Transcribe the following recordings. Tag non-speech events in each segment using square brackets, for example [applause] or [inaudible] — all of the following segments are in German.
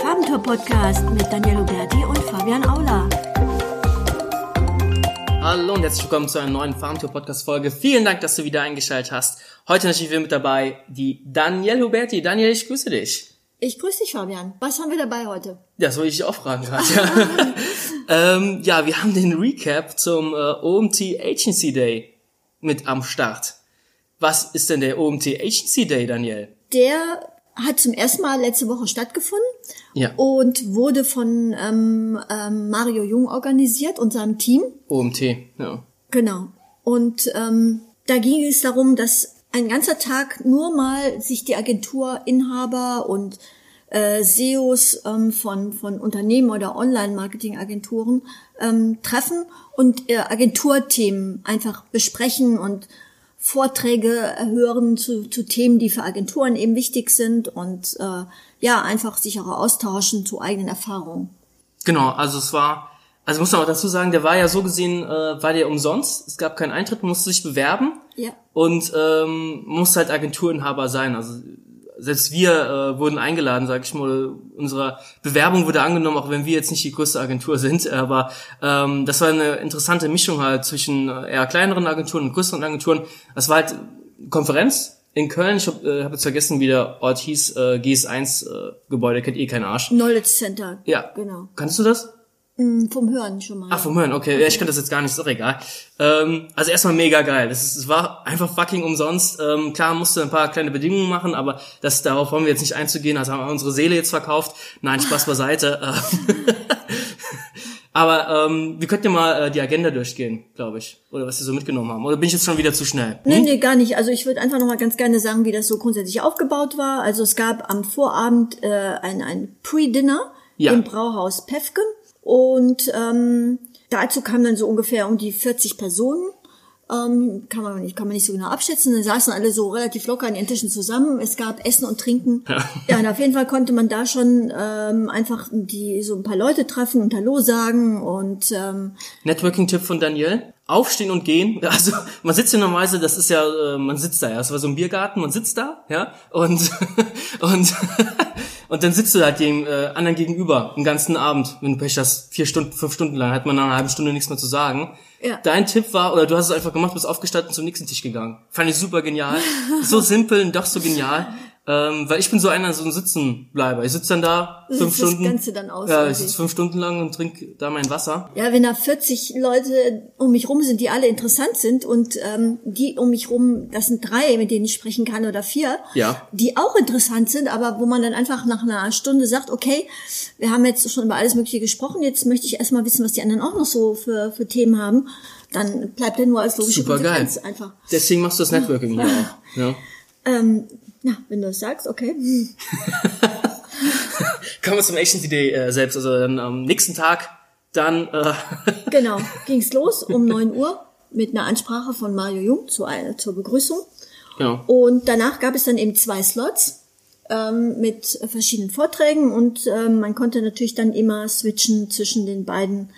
Farbentour-Podcast mit Daniel Huberti und Fabian Aula. Hallo und herzlich willkommen zu einer neuen Farmtour-Podcast-Folge. Vielen Dank, dass du wieder eingeschaltet hast. Heute natürlich wieder mit dabei die Daniel Huberti. Daniel, ich grüße dich. Ich grüße dich, Fabian. Was haben wir dabei heute? Ja, das wollte ich dich auch fragen gerade. Ja. [laughs] ähm, ja, wir haben den Recap zum äh, OMT Agency Day mit am Start. Was ist denn der OMT Agency Day, Daniel? Der hat zum ersten Mal letzte Woche stattgefunden Ja. und wurde von ähm, ähm, Mario Jung organisiert und seinem Team. OMT, ja. Genau. Und ähm, da ging es darum, dass ein ganzer Tag nur mal sich die Agenturinhaber und äh, SEOs ähm, von, von Unternehmen oder Online-Marketing-Agenturen ähm, treffen und äh, Agenturthemen einfach besprechen und Vorträge hören zu, zu Themen, die für Agenturen eben wichtig sind und äh, ja, einfach sich auch austauschen zu eigenen Erfahrungen. Genau, also es war, also muss man auch dazu sagen, der war ja so gesehen, äh, war der umsonst. Es gab keinen Eintritt, man musste sich bewerben Ja. und ähm, musste halt Agenturinhaber sein. Also selbst wir äh, wurden eingeladen, sag ich mal, unsere Bewerbung wurde angenommen, auch wenn wir jetzt nicht die größte Agentur sind, [laughs] aber ähm, das war eine interessante Mischung halt zwischen äh, eher kleineren Agenturen und größeren Agenturen. Das war halt Konferenz in Köln, ich habe äh, hab jetzt vergessen, wie der Ort hieß, äh, GS1 äh, Gebäude, kennt eh kein Arsch. Knowledge Center. Ja. Genau. Kannst du das? Mm, Vom Hören schon mal. Ach, vom Hören, okay. Ja, ich kann das jetzt gar nicht, ist doch egal. Ähm, also erstmal mega geil. Das ist, war einfach fucking umsonst. Ähm, klar musste ein paar kleine Bedingungen machen, aber das, darauf wollen wir jetzt nicht einzugehen. Also haben wir unsere Seele jetzt verkauft. Nein, Spaß beiseite. [laughs] Ähm, [laughs] aber ähm, wir könnten ja mal äh, die Agenda durchgehen, glaube ich. Oder was wir so mitgenommen haben. Oder bin ich jetzt schon wieder zu schnell? Nee, nee, gar nicht. Also ich würde einfach noch mal ganz gerne sagen, wie das so grundsätzlich aufgebaut war. Also es gab am Vorabend äh, ein, ein Pre-Dinner Ja. im Brauhaus Pefken und ähm, dazu kamen dann so ungefähr um die 40 Personen. Ähm, kann man nicht, kann man nicht so genau abschätzen. Dann saßen alle so relativ locker an ihren Tischen zusammen. Es gab Essen und Trinken. [laughs] Ja, und auf jeden Fall konnte man da schon ähm, einfach die so ein paar Leute treffen und Hallo sagen und ähm, Networking-Tipp von Daniel. Aufstehen und gehen. [laughs] Also man sitzt ja normalerweise, das ist ja, äh, man sitzt da ja. Es war so ein Biergarten, man sitzt da, ja, und [laughs] und und dann sitzt du halt dem äh, anderen gegenüber den ganzen Abend, wenn du Pech hast, vier Stunden, fünf Stunden lang, hat man nach einer halben Stunde nichts mehr zu sagen. Ja. Dein Tipp war, oder du hast es einfach gemacht, bist aufgestanden zum nächsten Tisch gegangen. Fand ich super genial. so simpel und doch so genial. Ähm, weil ich bin so einer, so ein Sitzenbleiber. Ich sitze dann da Du fünf sitzt das Stunden. Ganze dann aus, Ja, ich sitze fünf Stunden lang und trinke da mein Wasser. Ja, wenn da 40 Leute um mich rum sind, die alle interessant sind und ähm, die um mich rum, das sind drei, mit denen ich sprechen kann oder vier, Ja. die auch interessant sind, aber wo man dann einfach nach einer Stunde sagt, okay, wir haben jetzt schon über alles Mögliche gesprochen, jetzt möchte ich erstmal wissen, was die anderen auch noch so für, für Themen haben, dann bleibt er nur als logische Super geil. Einfach. Deswegen machst du das Networking [laughs] auch. Ja. Ähm, na, wenn du das sagst, okay. [laughs] Kommen wir zum Agency Day äh, selbst. Also dann am nächsten Tag dann äh, [laughs] Genau, ging's los um 9 Uhr mit einer Ansprache von Mario Jung zur, zur Begrüßung. genau. Und danach gab es dann eben zwei Slots ähm, mit verschiedenen Vorträgen und ähm, man konnte natürlich dann immer switchen zwischen den beiden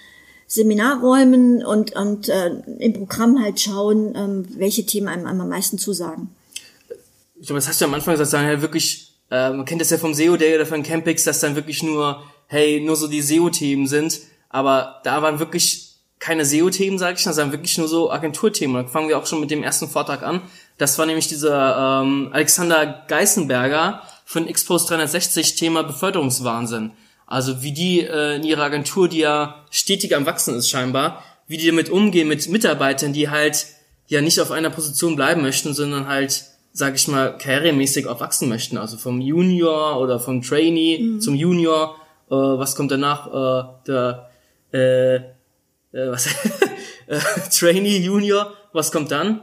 Seminarräumen und, und äh, im Programm halt schauen, ähm, welche Themen einem am meisten zusagen. Ich glaube, das hast du am Anfang gesagt, sagen ja wirklich, äh, man kennt das ja vom SEO Day oder von Campix, dass dann wirklich nur, hey, nur so die SEO-Themen sind. Aber da waren wirklich keine SEO-Themen, sag ich, das waren wirklich nur so Agenturthemen. Da fangen wir auch schon mit dem ersten Vortrag an. Das war nämlich dieser ähm, Alexander Geißenberger von Xpost 360 Thema Beförderungswahnsinn. Also wie die äh, in ihrer Agentur, die ja stetig am Wachsen ist scheinbar, wie die damit umgehen mit Mitarbeitern, die halt ja nicht auf einer Position bleiben möchten, sondern halt, sag ich mal, karrieremäßig auch wachsen möchten. Also vom Junior oder vom Trainee zum Junior. Äh, was kommt danach? Äh, der äh, äh, was [laughs] äh, Trainee, Junior, was kommt dann?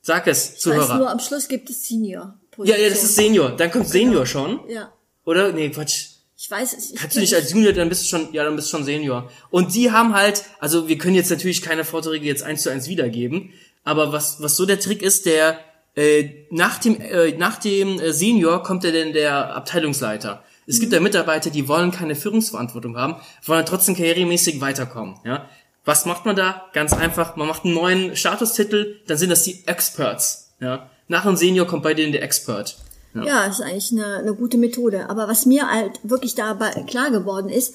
Sag es, Ich weiß nur, Zuhörer. am Schluss gibt es Senior. Ja, ja, das ist Senior. Dann kommt Senior schon. Ja, Oder? Nee, Quatsch. ich weiß es. Ich, Kannst du nicht als Junior, dann bist du schon, ja, dann bist du schon Senior. Und die haben halt, also wir können jetzt natürlich keine Vorträge jetzt eins zu eins wiedergeben, aber was, was so der Trick ist, der, äh, nach dem, äh, nach dem äh, Senior kommt ja dann der Abteilungsleiter. Es gibt ja Mitarbeiter, die wollen keine Führungsverantwortung haben, wollen trotzdem karrieremäßig weiterkommen, ja. Was macht man da? Ganz einfach, man macht einen neuen Statustitel, dann sind das die Experts, ja. Nach dem Senior kommt bei denen der Expert. Ja, ja ist eigentlich eine, eine gute Methode. Aber was mir halt wirklich dabei klar geworden ist,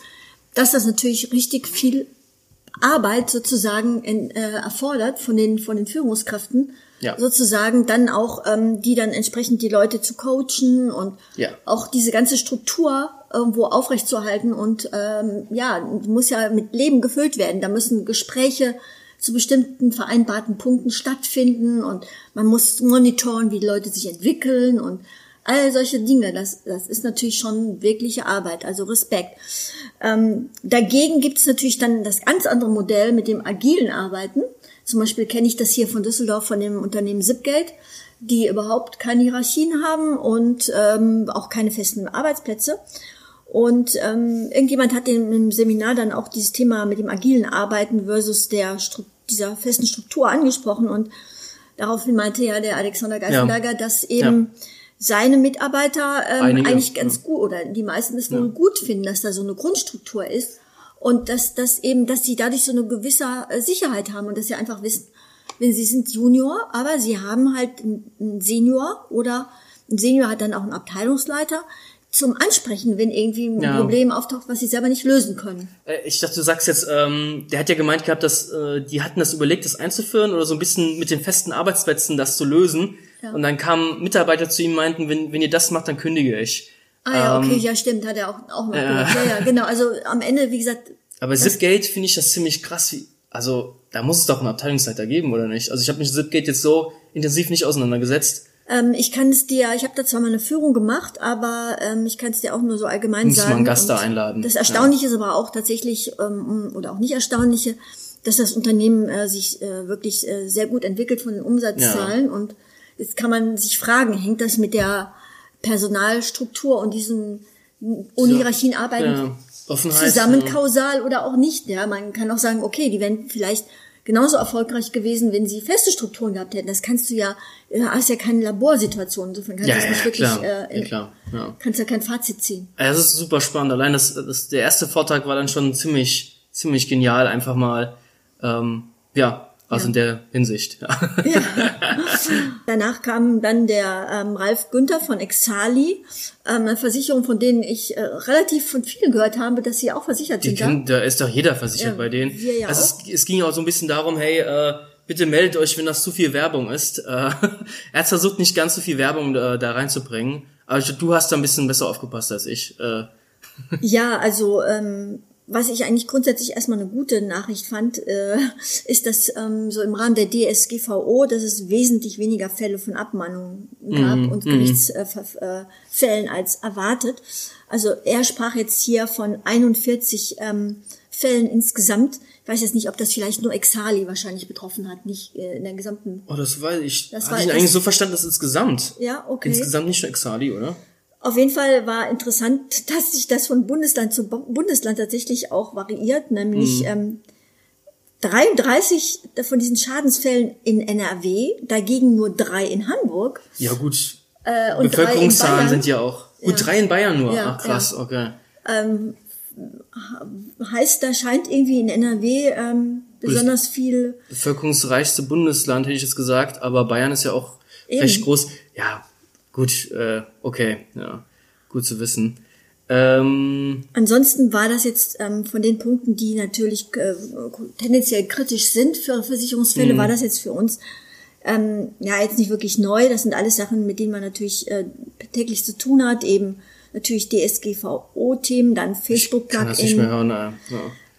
dass das natürlich richtig viel Arbeit sozusagen in, äh, erfordert von den von den Führungskräften, ja. sozusagen dann auch ähm, die dann entsprechend die Leute zu coachen und ja. auch diese ganze Struktur irgendwo aufrechtzuerhalten und ähm, ja muss ja mit Leben gefüllt werden. Da müssen Gespräche zu bestimmten vereinbarten Punkten stattfinden und man muss monitoren, wie die Leute sich entwickeln und all solche Dinge. Das, das ist natürlich schon wirkliche Arbeit, also Respekt. Ähm, dagegen gibt es natürlich dann das ganz andere Modell mit dem agilen Arbeiten. Zum Beispiel kenne ich das hier von Düsseldorf von dem Unternehmen Zipgate, die überhaupt keine Hierarchien haben und ähm, auch keine festen Arbeitsplätze. Und ähm, irgendjemand hat im Seminar dann auch dieses Thema mit dem agilen Arbeiten versus der dieser festen Struktur angesprochen und daraufhin meinte ja der Alexander Geisenberger, ja. dass eben ja. seine Mitarbeiter ähm, Einige, eigentlich ganz ja. gut oder die meisten es wohl gut finden, dass da so eine Grundstruktur ist und dass das eben, dass sie dadurch so eine gewisse äh, Sicherheit haben und dass sie einfach wissen, wenn sie sind Junior, aber sie haben halt einen Senior oder ein Senior hat dann auch einen Abteilungsleiter, zum Ansprechen, wenn irgendwie ein ja. Problem auftaucht, was sie selber nicht lösen können. Äh, ich dachte, du sagst jetzt, ähm, der hat ja gemeint gehabt, dass äh, die hatten das überlegt, das einzuführen oder so ein bisschen mit den festen Arbeitsplätzen das zu lösen. Ja. Und dann kamen Mitarbeiter zu ihm und meinten, wenn, wenn ihr das macht, dann kündige ich. Ah ja, okay, ähm, ja stimmt, hat er auch, auch mal äh, Ja, ja, genau. Also am Ende, wie gesagt. Aber Zipgate finde ich das ziemlich krass. Wie, also da muss es doch einen Abteilungsleiter geben, oder nicht? Also ich habe mich mit Zipgate jetzt so intensiv nicht auseinandergesetzt. Ähm, ich kann es dir, ich habe da zwar mal eine Führung gemacht, aber ähm, ich kann es dir auch nur so allgemein Muss sagen. Muss man Gast da einladen. Das Erstaunliche ja. ist aber auch tatsächlich, ähm, oder auch nicht Erstaunliche, dass das Unternehmen äh, sich äh, wirklich äh, sehr gut entwickelt von den Umsatzzahlen. Ja. Und jetzt kann man sich fragen, hängt das mit der Personalstruktur und diesen ohne Hierarchien arbeiten ja. Zusammen kausal oder auch nicht? Ja, man kann auch sagen, okay, die werden vielleicht genauso erfolgreich gewesen, wenn sie feste Strukturen gehabt hätten. Das kannst du ja, du hast ja keine Laborsituation, insofern kannst ja, du das nicht wirklich, klar. Äh, ja, klar. Ja. kannst ja kein Fazit ziehen. Ja, das ist super spannend. Allein das, das der erste Vortrag war dann schon ziemlich, ziemlich genial, einfach mal, ähm, ja, also ja. in der Hinsicht. Ja. ja. [laughs] Danach kam dann der ähm, Ralf Günther von Exali, ähm, eine Versicherung, von denen ich äh, relativ von vielen gehört habe, dass sie auch versichert Die sind. Können, da ist doch jeder versichert ja, bei denen. Wir ja also. Es, es ging auch so ein bisschen darum, hey, äh, bitte meldet euch, wenn das zu viel Werbung ist. Äh, [laughs] er hat versucht, nicht ganz so viel Werbung äh, da reinzubringen, aber du hast da ein bisschen besser aufgepasst als ich. Äh. Ja, also ähm, was ich eigentlich grundsätzlich erstmal eine gute Nachricht fand, äh, ist, dass ähm, so im Rahmen der DSGVO, dass es wesentlich weniger Fälle von Abmahnungen gab mm, und mm. Gerichtsfällen äh, als erwartet. Also er sprach jetzt hier von 41 ähm, Fällen insgesamt. Ich weiß jetzt nicht, ob das vielleicht nur Exali wahrscheinlich betroffen hat, nicht äh, in der gesamten. Oh, das weiß ich. Das hatte ich eigentlich so verstanden, dass insgesamt. Ja, okay. Insgesamt nicht nur Exali, oder? Auf jeden Fall war interessant, [laughs] dass sich das von Bundesland zu Bundesland tatsächlich auch variiert, nämlich mhm. ähm, 33 von diesen Schadensfällen in NRW, dagegen nur drei in Hamburg. Ja gut. Äh, und Bevölkerungszahlen sind ja auch. Gut, ja. drei in Bayern nur. Ja, Ach krass, ja. okay. Ähm, heißt, da scheint irgendwie in NRW ähm, besonders viel. Bevölkerungsreichste Bundesland, hätte ich jetzt gesagt, aber Bayern ist ja auch Eben. recht groß. Ja, Gut, äh, okay, ja, gut zu wissen. Ähm, Ansonsten war das jetzt ähm, von den Punkten, die natürlich äh, tendenziell kritisch sind für Versicherungsfälle, mhm. war das jetzt für uns ähm, ja jetzt nicht wirklich neu. Das sind alles Sachen, mit denen man natürlich äh, täglich zu tun hat, eben natürlich DSGVO-Themen, dann Facebook-Plugin. Ja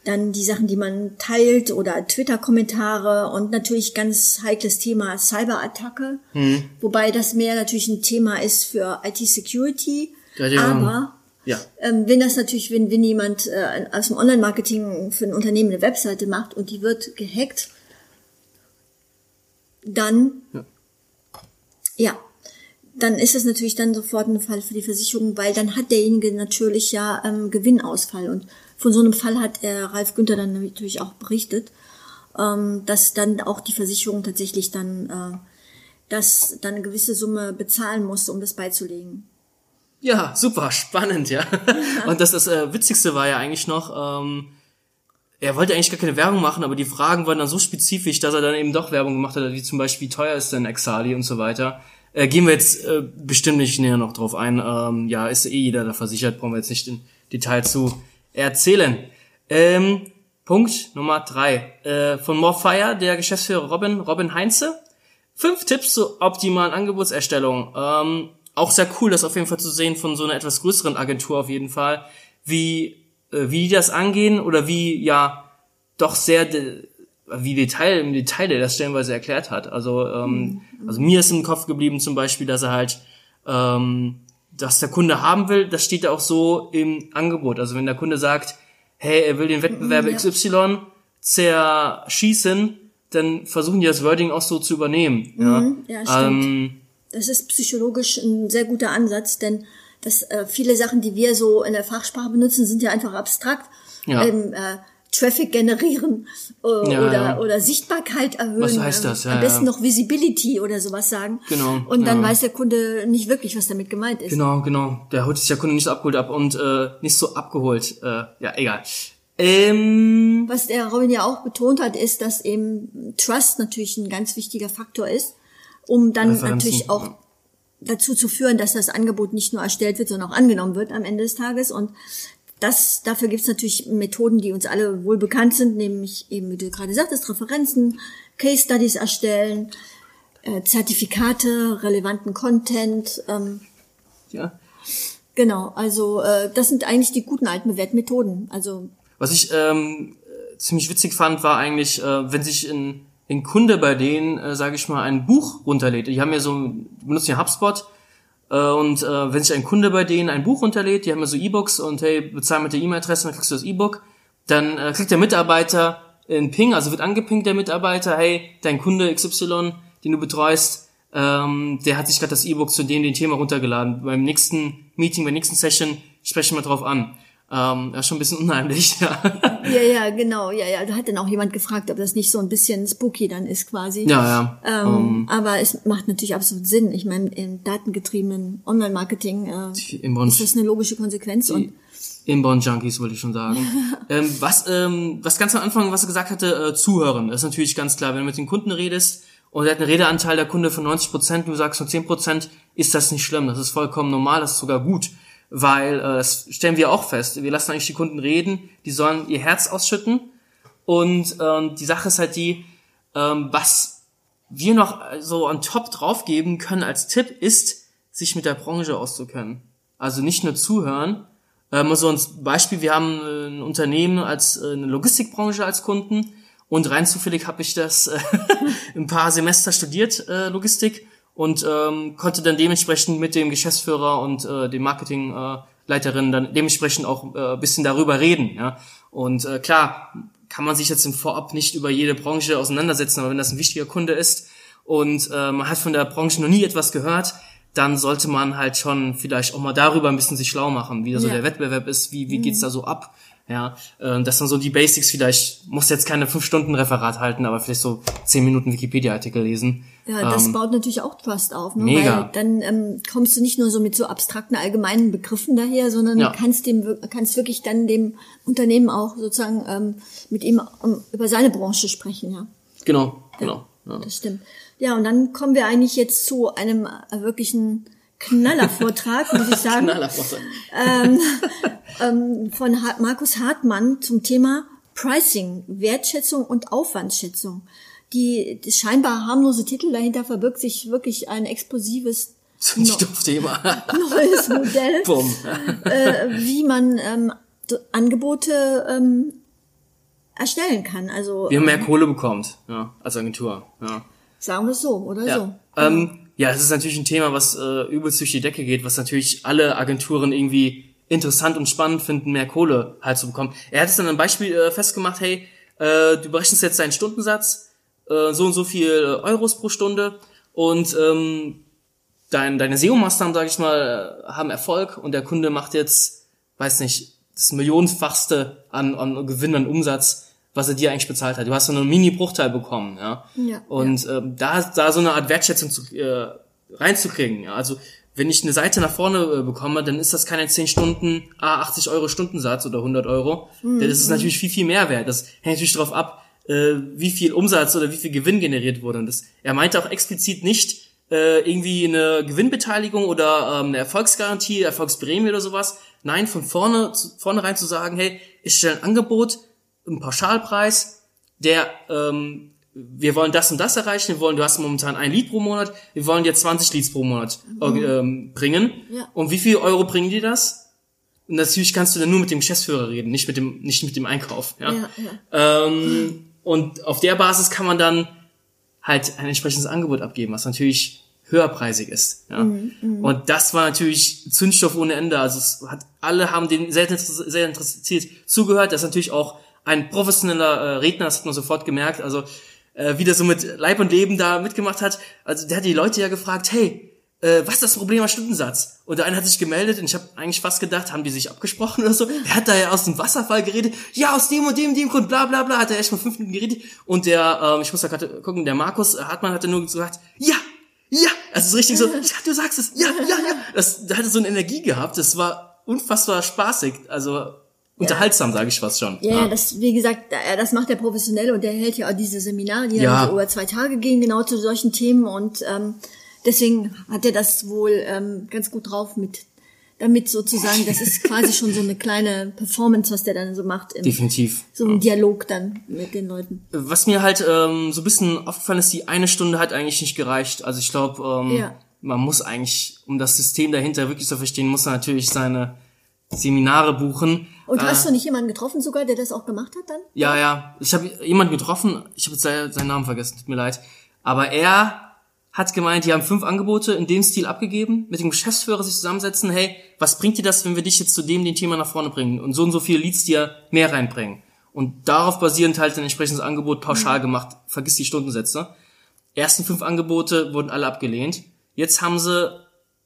dann die Sachen, die man teilt oder Twitter-Kommentare und natürlich ganz heikles Thema Cyberattacke, mhm. wobei das mehr natürlich ein Thema ist für IT-Security. Ja. Aber ja. Ähm, wenn das natürlich, wenn, wenn jemand äh, aus dem Online-Marketing für ein Unternehmen eine Webseite macht und die wird gehackt, dann ja, ja dann ist es natürlich dann sofort ein Fall für die Versicherung, weil dann hat derjenige natürlich ja ähm, Gewinnausfall und von so einem Fall hat äh, Ralf Günther dann natürlich auch berichtet, ähm, dass dann auch die Versicherung tatsächlich dann äh, das dann eine gewisse Summe bezahlen musste, um das beizulegen. Ja, super, spannend, ja. Und das, das äh, Witzigste war ja eigentlich noch, ähm, er wollte eigentlich gar keine Werbung machen, aber die Fragen waren dann so spezifisch, dass er dann eben doch Werbung gemacht hat, wie zum Beispiel, wie teuer ist denn Exali und so weiter. Äh, gehen wir jetzt äh, bestimmt nicht näher noch drauf ein. Ähm, ja, ist eh jeder da versichert, brauchen wir jetzt nicht in Detail zu erzählen. Ähm, Punkt Nummer drei. Äh, von Morfire, der Geschäftsführer Robin, Robin Heinze. Fünf Tipps zur optimalen Angebotserstellung. Ähm, auch sehr cool, das auf jeden Fall zu sehen von so einer etwas größeren Agentur auf jeden Fall, wie, äh, wie die das angehen oder wie, ja, doch sehr, de wie Detail, im Detail der das stellenweise erklärt hat. Also, ähm, mhm. also mir ist im Kopf geblieben zum Beispiel, dass er halt, ähm, dass der Kunde haben will, das steht ja auch so im Angebot. Also wenn der Kunde sagt, hey, er will den Wettbewerb ja. XY zerschießen, dann versuchen die das Wording auch so zu übernehmen. Mhm, ja, ja stimmt. Ähm, das ist psychologisch ein sehr guter Ansatz, denn das, äh, viele Sachen, die wir so in der Fachsprache benutzen, sind ja einfach abstrakt. Ja. Ähm, äh, Traffic generieren äh, ja, oder, ja. oder Sichtbarkeit erhöhen. Was heißt das? Ja, am besten noch Visibility oder sowas sagen. Genau. Und dann weiß der Kunde nicht wirklich, was damit gemeint ist. Genau, genau. Der holt sich der Kunde nicht so abgeholt ab und äh, nicht so abgeholt. Äh, ja, egal. Ähm, was der Robin ja auch betont hat, ist, dass eben Trust natürlich ein ganz wichtiger Faktor ist, um dann natürlich auch dazu zu führen, dass das Angebot nicht nur erstellt wird, sondern auch angenommen wird am Ende des Tages. Und das, dafür gibt es natürlich Methoden, die uns alle wohl bekannt sind, nämlich eben, wie du gerade sagtest, Referenzen, Case Studies erstellen, äh, Zertifikate, relevanten Content. Ähm, ja. Genau, also äh, das sind eigentlich die guten alten Bewertmethoden. Also was ich ähm, ziemlich witzig fand, war eigentlich, äh, wenn sich ein, ein Kunde bei denen, äh, sage ich mal, ein Buch runterlädt. Die haben ja so, benutzen ja HubSpot und äh, wenn sich ein Kunde bei denen ein Buch runterlädt, die haben ja so E-Books und hey, bezahl mit der E-Mail-Adresse, dann kriegst du das E-Book, dann äh, kriegt der Mitarbeiter ein Ping, also wird angepingt der Mitarbeiter, hey, dein Kunde XY, den du betreust, ähm, der hat sich gerade das E-Book zu dem, dem Thema runtergeladen. Beim nächsten Meeting, bei der nächsten Session sprechen wir drauf an. Ähm, ja, schon ein bisschen unheimlich, ja. Ja, ja, genau, ja, ja. Da hat dann auch jemand gefragt, ob das nicht so ein bisschen spooky dann ist quasi. Ja, ja. Ähm, um, ähm. aber es macht natürlich absolut Sinn. Ich meine, im datengetriebenen Online-Marketing äh, ist das eine logische Konsequenz. und Inbound-Junkies wollte ich schon sagen. [laughs] ähm, was, ähm, was ganz am Anfang, was er gesagt hatte, äh, zuhören. Das ist natürlich ganz klar, wenn du mit den Kunden redest und er hat einen Redeanteil der Kunde von 90 Prozent, du sagst nur 10 Prozent, ist das nicht schlimm. Das ist vollkommen normal, das ist sogar gut weil äh, das stellen wir auch fest. Wir lassen eigentlich die Kunden reden, die sollen ihr Herz ausschütten und ähm, die Sache ist halt die, ähm, was wir noch so on top draufgeben können als Tipp ist, sich mit der Branche auszukennen. Also nicht nur zuhören. Ähm, so ein Beispiel, wir haben äh, ein Unternehmen als äh, eine Logistikbranche als Kunden und rein zufällig habe ich das äh, [laughs] ein paar Semester studiert, äh, Logistik und ähm, konnte dann dementsprechend mit dem Geschäftsführer und äh, dem Marketingleiterin äh, dann dementsprechend auch äh, bisschen darüber reden. Ja? Und äh, klar, kann man sich jetzt im Vorab nicht über jede Branche auseinandersetzen, aber wenn das ein wichtiger Kunde ist und äh, man hat von der Branche noch nie etwas gehört, dann sollte man halt schon vielleicht auch mal darüber ein bisschen sich schlau machen, wie da so ja. der Wettbewerb ist, wie, wie geht's mhm. da so ab. Ja, äh, das sind so die Basics vielleicht, muss jetzt keine fünf Stunden Referat halten, aber vielleicht so zehn Minuten Wikipedia-Artikel lesen. Ja, das ähm, baut natürlich auch Trust auf, ne? Mega. Weil dann ähm, kommst du nicht nur so mit so abstrakten allgemeinen Begriffen daher, sondern ja. kannst dem kannst wirklich dann dem Unternehmen auch sozusagen ähm, mit ihm um, über seine Branche sprechen, ja. Genau, genau. Ja, Das stimmt. Ja, und dann kommen wir eigentlich jetzt zu einem äh, wirklichen Knallervortrag, muss ich sagen. [laughs] Knallervortrag. Ähm, [laughs] ähm, von Markus Hartmann zum Thema Pricing, Wertschätzung und Aufwandsschätzung. Die, die scheinbar harmlose Titel dahinter verbirgt sich wirklich ein explosives [laughs] Stoffthema. [laughs] neues Modell, äh, wie man ähm, Angebote ähm, erstellen kann. Also wie man mehr Kohle bekommt, ja, als Agentur. Ja. Sagen wir es so, oder ja. so. Ähm, ja, es ist natürlich ein Thema, was äh, übelst durch die Decke geht, was natürlich alle Agenturen irgendwie interessant und spannend finden, mehr Kohle halt zu bekommen. Er hat es dann ein Beispiel äh, festgemacht, hey, äh, du berechnest jetzt deinen Stundensatz, äh, so und so viel Euros pro Stunde und ähm, dein, deine SEO-Maßnahmen, sage ich mal, haben Erfolg und der Kunde macht jetzt, weiß nicht, das Millionenfachste an, an Gewinn, an Umsatz, was er dir eigentlich bezahlt hat. Du hast so einen Mini-Bruchteil bekommen, ja. ja und ja. Ähm, da, da so eine Art Wertschätzung zu, äh, reinzukriegen, ja. Also wenn ich eine Seite nach vorne äh, bekomme, dann ist das keine 10 Stunden, ah, 80 Euro Stundensatz oder 100 Euro. Mhm. Das ist natürlich viel, viel mehr wert. Das hängt natürlich darauf ab, äh, wie viel Umsatz oder wie viel Gewinn generiert wurde. Und das, er meinte auch explizit nicht, äh, irgendwie eine Gewinnbeteiligung oder ähm, eine Erfolgsgarantie, Erfolgsprämie oder sowas. Nein, von vorne zu, vornherein zu sagen, hey, ich stelle ein Angebot, einen Pauschalpreis, der ähm, wir wollen das und das erreichen, wir wollen, du hast momentan ein Lied pro Monat, wir wollen dir 20 Leads pro Monat mhm. ähm, bringen. Ja. Und wie viel Euro bringen die das? Und natürlich kannst du dann nur mit dem Geschäftsführer reden, nicht mit dem, nicht mit dem Einkauf. Ja? ja, ja. Ähm, und auf der Basis kann man dann halt ein entsprechendes Angebot abgeben, was natürlich höherpreisig ist. Ja? Mhm, mh. Und das war natürlich Zündstoff ohne Ende. Also es hat alle haben den sehr, sehr interessiert zugehört. Das ist natürlich auch ein professioneller äh, Redner, das hat man sofort gemerkt. Also äh, wie der so mit Leib und Leben da mitgemacht hat. Also der hat die Leute ja gefragt, hey, äh, was ist das Problem am Stundensatz? Und der eine hat sich gemeldet und ich habe eigentlich fast gedacht, haben die sich abgesprochen oder so. Er hat da ja aus dem Wasserfall geredet. Ja, aus dem und dem, dem Grund, bla bla bla, hat er erst mal fünf Minuten geredet. Und der, ähm, ich muss da gerade gucken, der Markus Hartmann hatte nur gesagt, ja, ja, also so richtig so, [laughs] ja, du sagst es, ja, ja, ja. Das, da hatte so eine Energie gehabt, das war unfassbar spaßig. Also unterhaltsam, ja. sage ich was schon. Ja, ja, das, wie gesagt, das macht der professionell und der hält ja auch diese Seminare, die ja. über zwei Tage gehen, genau zu solchen Themen und ähm, deswegen hat er das wohl ähm, ganz gut drauf mit damit sozusagen, das ist quasi schon so eine kleine Performance, was der dann so macht. Im, Definitiv. So ein Dialog dann mit den Leuten. Was mir halt ähm, so ein bisschen aufgefallen ist, die eine Stunde hat eigentlich nicht gereicht. Also ich glaube, ähm, ja. man muss eigentlich, um das System dahinter wirklich zu verstehen, muss man natürlich seine Seminare buchen. Und hast äh, du nicht jemanden getroffen sogar, der das auch gemacht hat dann? Ja, ja. Ich habe jemanden getroffen, ich habe jetzt seinen Namen vergessen, tut mir leid. Aber er hat gemeint, die haben fünf Angebote in dem Stil abgegeben, mit dem Geschäftsführer sich zusammensetzen, hey, was bringt dir das, wenn wir dich jetzt zu dem, den Thema nach vorne bringen und so und so viele Leads dir mehr reinbringen. Und darauf basierend halt ein entsprechendes Angebot pauschal mhm. gemacht, vergiss die Stundensätze. Ersten fünf Angebote wurden alle abgelehnt. Jetzt haben sie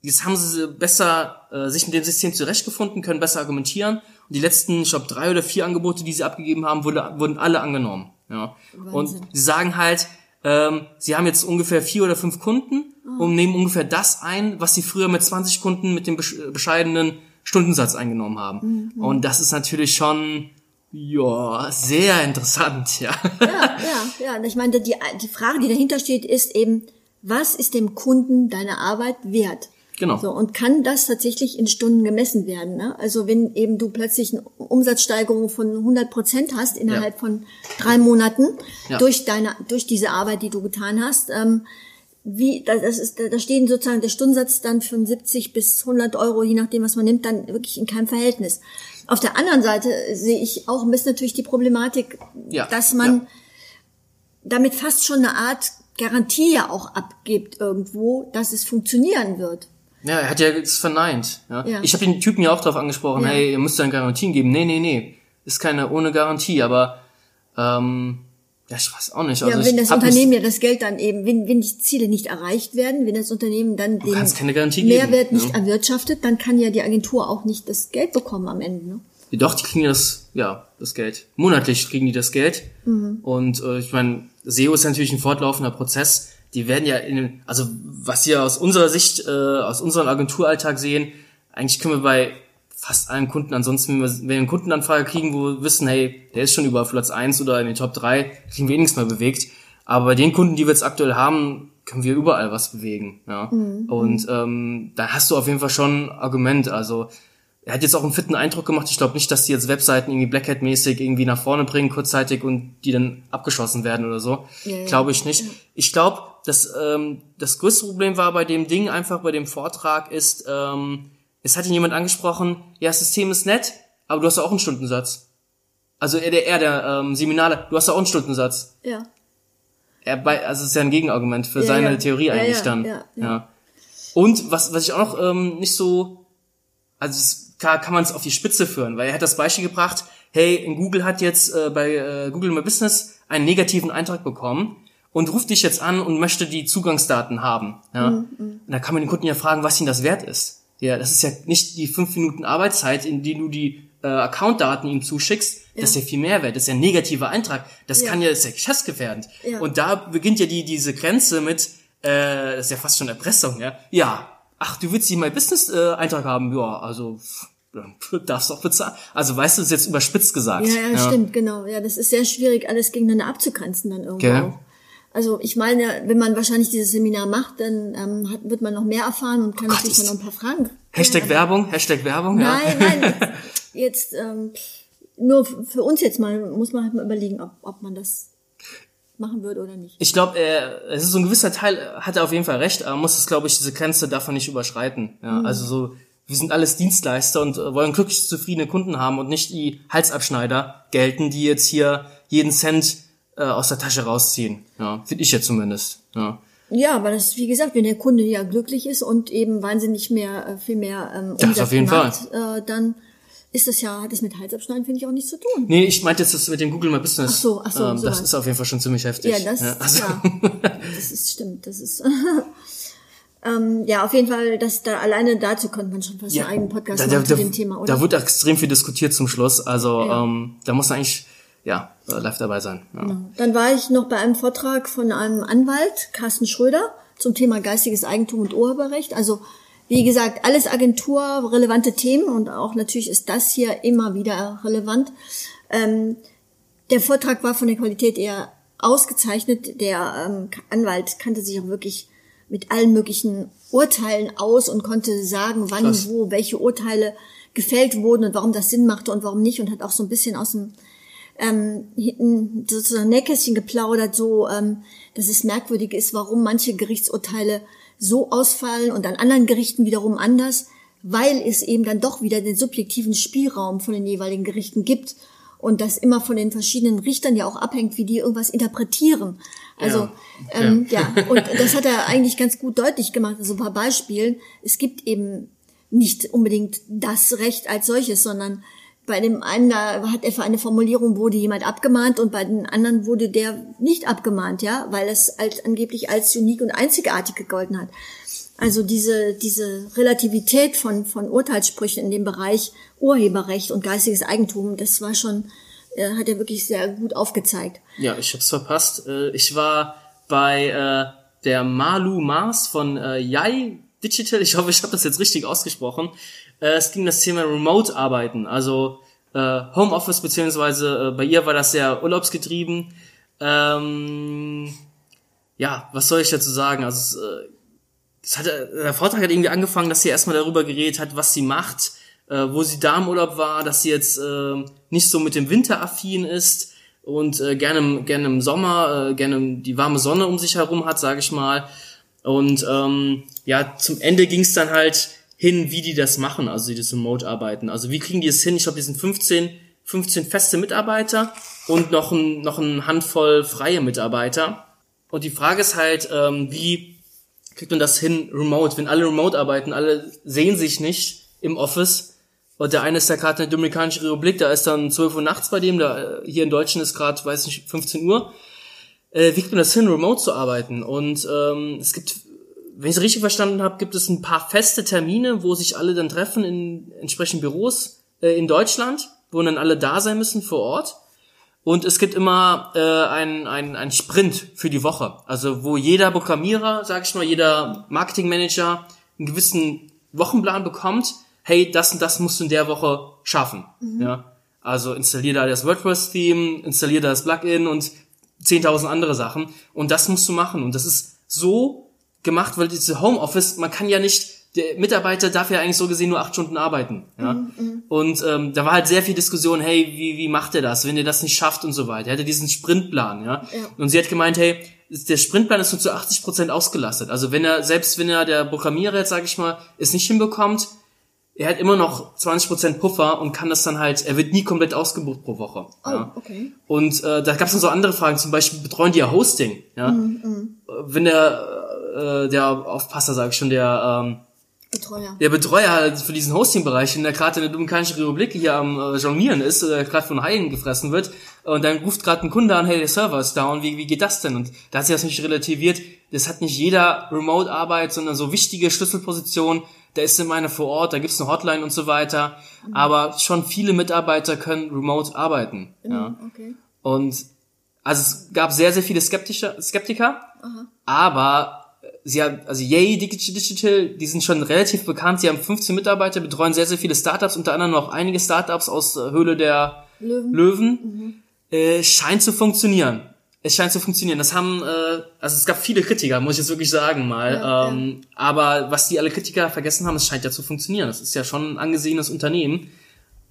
Jetzt haben sie besser äh, sich mit dem System zurechtgefunden, können besser argumentieren. Und die letzten, ich glaube, drei oder vier Angebote, die sie abgegeben haben, wurde, wurden alle angenommen. Ja. Und sie sagen halt, ähm, sie haben jetzt ungefähr vier oder fünf Kunden oh. und nehmen ungefähr das ein, was sie früher mit 20 Kunden mit dem bescheidenen Stundensatz eingenommen haben. Mhm. Und das ist natürlich schon ja, sehr interessant, ja. Ja, ja, ja. Ich meine, die, die Frage, die dahinter steht, ist eben, was ist dem Kunden deine Arbeit wert? Genau. So, und kann das tatsächlich in Stunden gemessen werden? Ne? Also wenn eben du plötzlich eine Umsatzsteigerung von 100 Prozent hast innerhalb ja. von drei Monaten ja. durch deine, durch diese Arbeit, die du getan hast, ähm, wie, das ist, da stehen sozusagen der Stundensatz dann von 70 bis 100 Euro, je nachdem, was man nimmt, dann wirklich in keinem Verhältnis. Auf der anderen Seite sehe ich auch ein bisschen natürlich die Problematik, ja. dass man damit fast schon eine Art Garantie ja auch abgibt irgendwo, dass es funktionieren wird. Ja, er hat ja es verneint. Ja. ja. Ich habe den Typen ja auch darauf angesprochen, ja. hey, ihr müsst dann Garantien geben. Nee, nee, nee. Ist keine ohne Garantie, aber ähm, ja, ich weiß auch nicht. Also ja, wenn das Unternehmen ja das Geld dann eben, wenn, wenn die Ziele nicht erreicht werden, wenn das Unternehmen dann den Mehrwert geben, nicht ja. erwirtschaftet, dann kann ja die Agentur auch nicht das Geld bekommen am Ende. Ne? Ja, doch, die kriegen ja das, ja, das Geld. Monatlich kriegen die das Geld. Mhm. Und äh, ich meine, SEO ist natürlich ein fortlaufender Prozess die werden ja in, also was wir aus unserer Sicht, äh, aus unserem Agenturalltag sehen, eigentlich können wir bei fast allen Kunden, ansonsten, wenn wir eine Kundenanfrage kriegen, wo wir wissen, hey, der ist schon über Platz eins oder in den Top drei kriegen wir eh nichts mehr bewegt. Aber bei den Kunden, die wir jetzt aktuell haben, können wir überall was bewegen. Ja? Mhm. Und ähm, da hast du auf jeden Fall schon ein Argument. Also er hat jetzt auch einen fitten Eindruck gemacht. Ich glaube nicht, dass die jetzt Webseiten irgendwie Blackhead-mäßig irgendwie nach vorne bringen, kurzzeitig und die dann abgeschossen werden oder so. Ja. Glaube ich nicht. Ich glaube, dass ähm, das größte Problem war bei dem Ding, einfach bei dem Vortrag, ist, ähm, es hat ihn jemand angesprochen, ja, das System ist nett, aber du hast auch einen Stundensatz. Also er, der, er, der ähm, Seminale, du hast auch einen Stundensatz. Ja. Er bei, also es ist ja ein Gegenargument für ja, seine Theorie eigentlich dann. Ja, ja. Und was, was ich auch noch ähm, nicht so, also es, klar kann man es auf die Spitze führen, weil er hat das Beispiel gebracht, hey, in Google hat jetzt äh, bei äh, Google My Business einen negativen Eintrag bekommen und ruft dich jetzt an und möchte die Zugangsdaten haben. Ja? Mhm. Und da kann man den Kunden ja fragen, was ihm das wert ist. Ja, das ist ja nicht die fünf Minuten Arbeitszeit, in die du die äh, Accountdaten ihm zuschickst, ja. das ist ja viel mehr wert. Das ist ja ein negativer Eintrag. Das ja. kann ja, das ist ja geschäftsgefährdend. Ja. Und da beginnt ja die diese Grenze mit, äh, das ist ja fast schon Erpressung, ja. Ja, ach, du willst die My Business äh, haben, ja, also darfst doch bezahlen. Also weißt du, das ist jetzt überspitzt gesagt. Ja, ja, ja, stimmt, genau. Ja, das ist sehr schwierig, alles gegeneinander abzugrenzen dann irgendwo. Okay. Also ich meine, wenn man wahrscheinlich dieses Seminar macht, dann ähm, hat, wird man noch mehr erfahren und kann Gott, natürlich ich- noch ein paar Fragen. Hashtag Ja, Werbung, Hashtag Werbung, ja. Nein, nein, [laughs] jetzt ähm, nur für uns jetzt mal muss man halt mal überlegen, ob, ob man das machen würde oder nicht. Ich glaube, es ist so ein gewisser Teil, äh, hat er auf jeden Fall recht, aber muss es, glaube ich, diese Grenze davon nicht überschreiten. Ja, also so, wir sind alles Dienstleister und äh, wollen glücklich zufriedene Kunden haben und nicht die Halsabschneider gelten, die jetzt hier jeden Cent äh, aus der Tasche rausziehen. Ja, finde ich jetzt zumindest. Ja. Ja, aber das ist, wie gesagt, wenn der Kunde ja glücklich ist und eben wahnsinnig mehr, äh, viel mehr ähm, Das Umsatz auf jeden macht, äh, dann ist das ja, hat das mit Halsabschneiden, finde ich, auch nichts zu tun. Nee, ich meinte jetzt das mit dem Google My Business. Ach so, ach so, ähm, so das was. ist auf jeden Fall schon ziemlich heftig. Ja, das, also, ja, [laughs] das ist, stimmt, das ist, [laughs] ähm, ja, auf jeden Fall, das da, alleine dazu könnte man schon fast einen eigenen Podcast da, machen da, zu da, dem Thema, oder? Da wird extrem viel diskutiert zum Schluss. Also Ja. ähm, da muss man eigentlich ja äh, live dabei sein. Ja. Dann war ich noch bei einem Vortrag von einem Anwalt, Carsten Schröder, zum Thema geistiges Eigentum und Urheberrecht. Also, wie gesagt, alles agenturrelevante Themen und auch natürlich ist das hier immer wieder relevant. Ähm, der Vortrag war von der Qualität eher ausgezeichnet. Der ähm, Anwalt kannte sich auch wirklich mit allen möglichen Urteilen aus und konnte sagen, wann, Krass. wo, welche Urteile gefällt wurden und warum das Sinn machte und warum nicht und hat auch so ein bisschen aus dem ähm, sozusagen Nähkästchen geplaudert, so ähm, dass es merkwürdig ist, warum manche Gerichtsurteile so ausfallen und an anderen Gerichten wiederum anders, weil es eben dann doch wieder den subjektiven Spielraum von den jeweiligen Gerichten gibt und das immer von den verschiedenen Richtern ja auch abhängt, wie die irgendwas interpretieren. Also Ja, ähm, ja, und das hat er eigentlich ganz gut deutlich gemacht. Also ein paar Beispielen. Es gibt eben nicht unbedingt das Recht als solches, sondern bei dem einen da hat etwa eine Formulierung, wurde jemand abgemahnt und bei den anderen wurde der nicht abgemahnt, ja, weil es als, angeblich als unique und einzigartig gegolten hat. Also diese, diese Relativität von, von Urteilssprüchen in dem Bereich Urheberrecht und geistiges Eigentum, das war schon, äh, hat er wirklich sehr gut aufgezeigt. Ja, ich hab's verpasst. Äh, Ich war bei äh, der Malu Mars von äh, Yai Digital. Ich hoffe, ich habe das jetzt richtig ausgesprochen. Äh, Es ging das Thema Remote-Arbeiten, also äh, Homeoffice, beziehungsweise äh, bei ihr war das sehr urlaubsgetrieben. Ähm, ja, was soll ich dazu sagen? Also es, äh, es hat, der Vortrag hat irgendwie angefangen, dass sie erstmal darüber geredet hat, was sie macht, äh, wo sie da im Urlaub war, dass sie jetzt äh, nicht so mit dem Winter affin ist und äh, gerne, gerne im Sommer, äh, gerne die warme Sonne um sich herum hat, sage ich mal. Und ähm, ja, zum Ende ging es dann halt hin, wie die das machen, also die das Remote-Arbeiten. Also wie kriegen die es hin? Ich glaube, die sind 15, 15 feste Mitarbeiter und noch ein, noch ein Handvoll freie Mitarbeiter. Und die Frage ist halt, ähm, wie kriegt man das hin remote, wenn alle remote arbeiten, alle sehen sich nicht im Office. Und der eine ist ja gerade in der Dominikanischen Republik, da ist dann 12 Uhr nachts bei dem, da äh, hier in Deutschland ist gerade, weiß nicht, 15 Uhr. Äh, wie kriegt man das hin, remote zu arbeiten? Und ähm, es gibt, wenn ich es richtig verstanden habe, gibt es ein paar feste Termine, wo sich alle dann treffen in entsprechenden Büros äh, in Deutschland, wo dann alle da sein müssen vor Ort. Und es gibt immer äh, ein, ein, ein Sprint für die Woche. Also wo jeder Programmierer, sag ich mal, jeder Marketingmanager einen gewissen Wochenplan bekommt, hey, das und das musst du in der Woche schaffen. Ja? Also installier da das WordPress-Theme, installier da das Plugin und 10.000 andere Sachen. Und das musst du machen. Und das ist so gemacht, weil diese Homeoffice, man kann ja nicht, der Mitarbeiter darf ja eigentlich so gesehen nur acht Stunden arbeiten. Ja? Und ähm, da war halt sehr viel Diskussion, hey, wie, wie macht er das, wenn er das nicht schafft und so weiter. Er hatte diesen Sprintplan, ja. Ja. Und sie hat gemeint, hey, der Sprintplan ist nur zu 80 Prozent ausgelastet. Also wenn er, selbst wenn er der Programmierer jetzt, sage ich mal, es nicht hinbekommt, er hat immer noch 20 Prozent Puffer und kann das dann halt, er wird nie komplett ausgebucht pro Woche. Oh, ja. okay. Und äh, da gab es noch so andere Fragen, zum Beispiel betreuen die ja Hosting, ja. Mhm, Wenn der, äh, der Aufpasser, sage ich schon, der ähm, Betreuer. der Betreuer halt für diesen Hosting-Bereich, in der gerade in der Dominikanischen Republik hier am äh, Jonglieren ist oder gerade von Haien gefressen wird und dann ruft gerade ein Kunde an, hey, der Server ist down, wie, wie geht das denn? Und da hat sich das nicht relativiert, das hat nicht jeder Remote-Arbeit, sondern so wichtige Schlüsselpositionen, da ist immer einer vor Ort, da gibt's eine Hotline und so weiter, aber schon viele Mitarbeiter können remote arbeiten. Ja. Okay. Und also es gab sehr, sehr viele Skeptischer, Skeptiker, aber sie haben, also Yay Digital, die sind schon relativ bekannt, sie haben 15 Mitarbeiter, betreuen sehr, sehr viele Startups, unter anderem auch einige Startups aus äh, Höhle der Löwen. Löwen. Äh, scheint zu funktionieren. es scheint zu funktionieren. Das haben, äh, also es gab viele Kritiker, muss ich jetzt wirklich sagen mal. Ja, ähm, Aber was die alle Kritiker vergessen haben, es scheint ja zu funktionieren. Das ist ja schon ein angesehenes Unternehmen.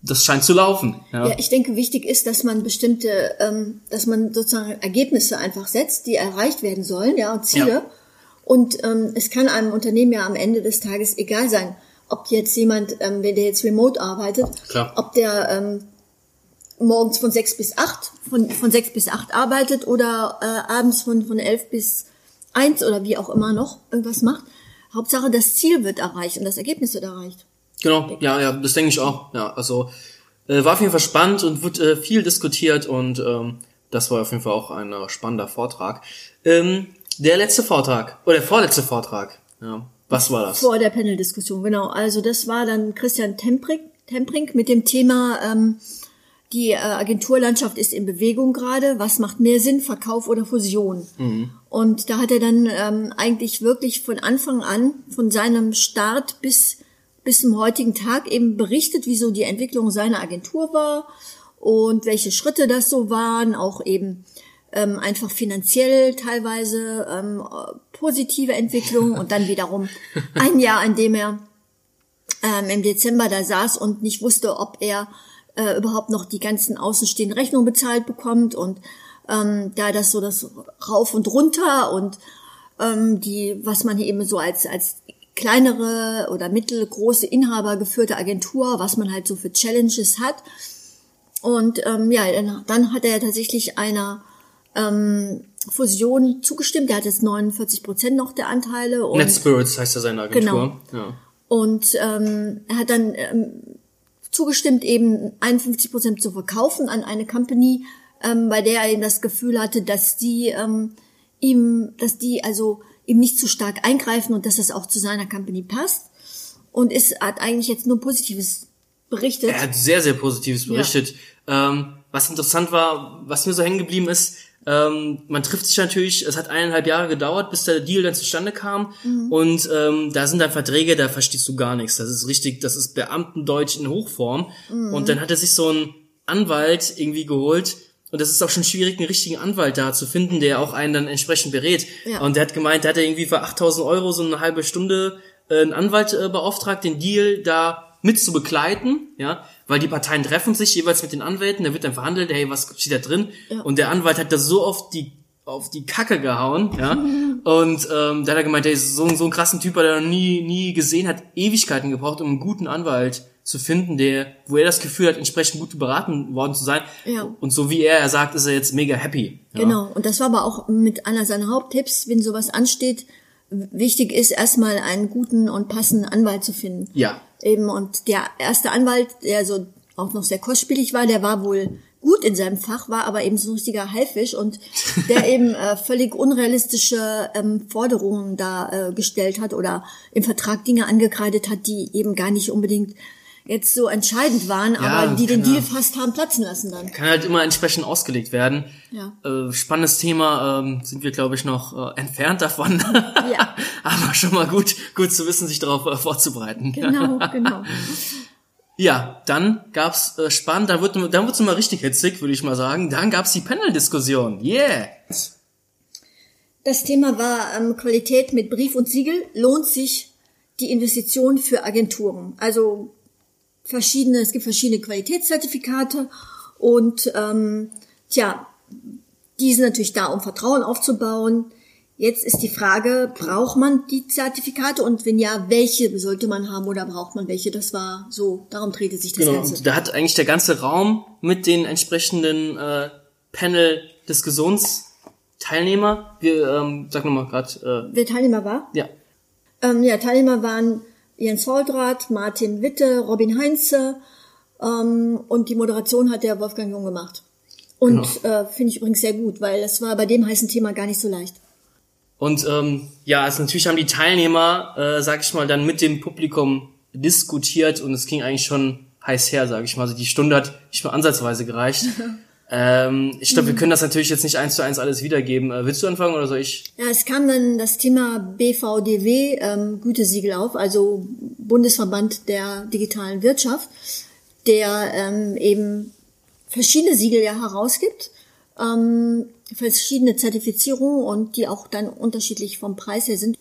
Das scheint zu laufen. Ja. Ja, ich denke, wichtig ist, dass man bestimmte, ähm, dass man sozusagen Ergebnisse einfach setzt, die erreicht werden sollen, ja, und Ziele. Ja. Und ähm, es kann einem Unternehmen ja am Ende des Tages egal sein, ob jetzt jemand, ähm, wenn der jetzt remote arbeitet, Klar. ob der ähm, morgens von sechs bis acht, von, von sechs bis acht arbeitet oder äh, abends von, von elf bis eins oder wie auch immer noch irgendwas macht. Hauptsache, das Ziel wird erreicht und das Ergebnis wird erreicht. Genau, ja, ja, das denke ich auch. Ja, also äh, war auf jeden Fall spannend und wurde äh, viel diskutiert und ähm, das war auf jeden Fall auch ein äh, spannender Vortrag. Ähm, der letzte Vortrag oder der vorletzte Vortrag. Ja, was war das? Vor der Panel-Diskussion, genau. Also das war dann Christian Temprink, Temprink mit dem Thema ähm, die äh, Agenturlandschaft ist in Bewegung gerade. Was macht mehr Sinn, Verkauf oder Fusion? Und da hat er dann ähm, eigentlich wirklich von Anfang an, von seinem Start bis bis zum heutigen Tag eben berichtet, wieso die Entwicklung seiner Agentur war und welche Schritte das so waren, auch eben ähm, einfach finanziell teilweise ähm, positive Entwicklung und dann wiederum [laughs] ein Jahr, in dem er ähm, im Dezember da saß und nicht wusste, ob er äh, überhaupt noch die ganzen außenstehenden Rechnungen bezahlt bekommt und ähm, da das so das rauf und runter und ähm, die, was man hier eben so als als kleinere oder mittelgroße Inhaber geführte Agentur, was man halt so für Challenges hat. Und ähm, ja, dann, dann hat er tatsächlich einer ähm, Fusion zugestimmt. Der hat jetzt 49 Prozent noch der Anteile. Und Net Spirits heißt ja seine Agentur. Genau. Ja. Und ähm, er hat dann ähm, zugestimmt, eben 51 Prozent zu verkaufen an eine Company, ähm, bei der er eben das Gefühl hatte, dass die ähm, ihm, dass die also ihm nicht zu stark eingreifen und dass das auch zu seiner Company passt. Und ist hat eigentlich jetzt nur Positives berichtet. Er hat sehr, sehr Positives berichtet. Ähm, was interessant war, was mir so hängen geblieben ist, ähm, man trifft sich natürlich, es hat eineinhalb Jahre gedauert, bis der Deal dann zustande kam. Und ähm, da sind dann Verträge, da verstehst du gar nichts. Das ist richtig, das ist Beamtendeutsch in Hochform. Und dann hat er sich so einen Anwalt irgendwie geholt. Und das ist auch schon schwierig, einen richtigen Anwalt da zu finden, der auch einen dann entsprechend berät. Ja. Und der hat gemeint, der hat er irgendwie für 8000 Euro so eine halbe Stunde äh, einen Anwalt äh, beauftragt, den Deal da mit zu begleiten, ja, weil die Parteien treffen sich jeweils mit den Anwälten, da wird dann verhandelt, hey, was steht da drin? Ja. Und der Anwalt hat da so oft die auf die Kacke gehauen, ja. [laughs] Und ähm, da hat er gemeint, der ist so, so ein krassen Typ, der er noch nie, nie gesehen hat, Ewigkeiten gebraucht, um einen guten Anwalt zu finden, der, wo er das Gefühl hat, entsprechend gut beraten worden zu sein. Ja. Und so wie er, er sagt, ist er jetzt mega happy. Ja. Genau. Und das war aber auch mit einer seiner Haupttipps, wenn sowas ansteht. Wichtig ist erstmal einen guten und passenden Anwalt zu finden. Ja. Eben, und der erste Anwalt, der so auch noch sehr kostspielig war, der war wohl gut in seinem Fach, war aber eben so ein richtiger Haifisch und der [laughs] eben äh, völlig unrealistische ähm, Forderungen da äh, gestellt hat oder im Vertrag Dinge angekreidet hat, die eben gar nicht unbedingt jetzt so entscheidend waren, aber die den. Deal fast haben platzen lassen dann. Kann halt immer entsprechend ausgelegt werden. Ja. Äh, spannendes Thema, ähm, sind wir, glaube ich, noch äh, entfernt davon. [laughs] Ja. aber schon mal gut, gut zu wissen, sich darauf äh, vorzubereiten. [laughs] Genau, genau. Ja, dann gab's äh, spannend, dann wird dann wird's mal richtig hitzig, würde ich mal sagen. Dann gab's die Panel-Diskussion. Yeah. Das Thema war ähm, Qualität mit Brief und Siegel. Lohnt sich die Investition für Agenturen? Also verschiedene, es gibt verschiedene Qualitätszertifikate und ähm, tja, die sind natürlich da, um Vertrauen aufzubauen. Jetzt ist die Frage, braucht man die Zertifikate und wenn ja, welche sollte man haben oder braucht man welche? Das war so, darum drehte sich das Genau. Ganze. Und da hat eigentlich der ganze Raum mit den entsprechenden äh, Panel-Diskussionsteilnehmer, wir, ähm, sag nochmal gerade, Wer Teilnehmer war? äh, ja, Ähm, ja, Teilnehmer waren Jens Holdrath, Martin Witte, Robin Heinze ähm, und die Moderation hat der Wolfgang Jung gemacht. Und äh, finde ich übrigens sehr gut, weil das war bei dem heißen Thema gar nicht so leicht. Und ähm, ja, also natürlich haben die Teilnehmer, äh, sag ich mal, dann mit dem Publikum diskutiert und es ging eigentlich schon heiß her, sag ich mal. Also die Stunde hat nicht mal ansatzweise gereicht. [laughs] ähm, ich glaube, wir können das natürlich jetzt nicht eins zu eins alles wiedergeben. Äh, willst du anfangen oder soll ich? Ja, es kam dann das Thema BVDW ähm, Gütesiegel auf, also Bundesverband der digitalen Wirtschaft, der ähm, eben verschiedene Siegel ja herausgibt. ähm, verschiedene Zertifizierungen und die auch dann unterschiedlich vom Preis her sind.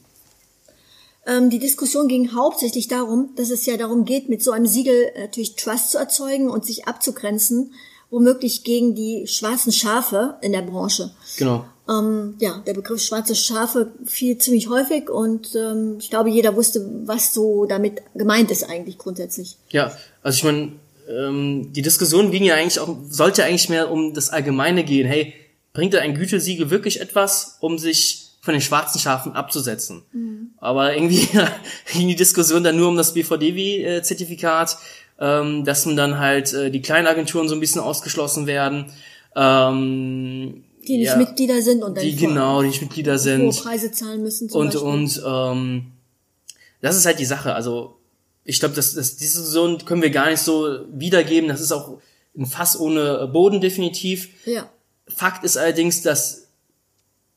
Ähm, die Diskussion ging hauptsächlich darum, dass es ja darum geht, mit so einem Siegel natürlich Trust zu erzeugen und sich abzugrenzen, womöglich gegen die schwarzen Schafe in der Branche. Genau. Ähm, ja, der Begriff schwarze Schafe fiel ziemlich häufig und ähm, ich glaube, jeder wusste, was so damit gemeint ist eigentlich grundsätzlich. Ja, also ich meine, ähm, die Diskussion ging ja eigentlich auch, sollte eigentlich mehr um das Allgemeine gehen. Hey, bringt ein Gütesiegel wirklich etwas, um sich von den schwarzen Schafen abzusetzen? Mhm. Aber irgendwie [laughs] ging die Diskussion dann nur um das BVDW-Zertifikat, ähm, dass man dann halt äh, die kleinen Agenturen so ein bisschen ausgeschlossen werden. Ähm, die nicht ja, Mitglieder sind und dann die genau, die nicht Mitglieder sind, hohe Preise zahlen müssen. und Beispiel. und ähm, das ist halt die Sache. Also ich glaube, dass, dass diese Diskussion können wir gar nicht so wiedergeben. Das ist auch ein Fass ohne Boden definitiv. Ja. Fakt ist allerdings, dass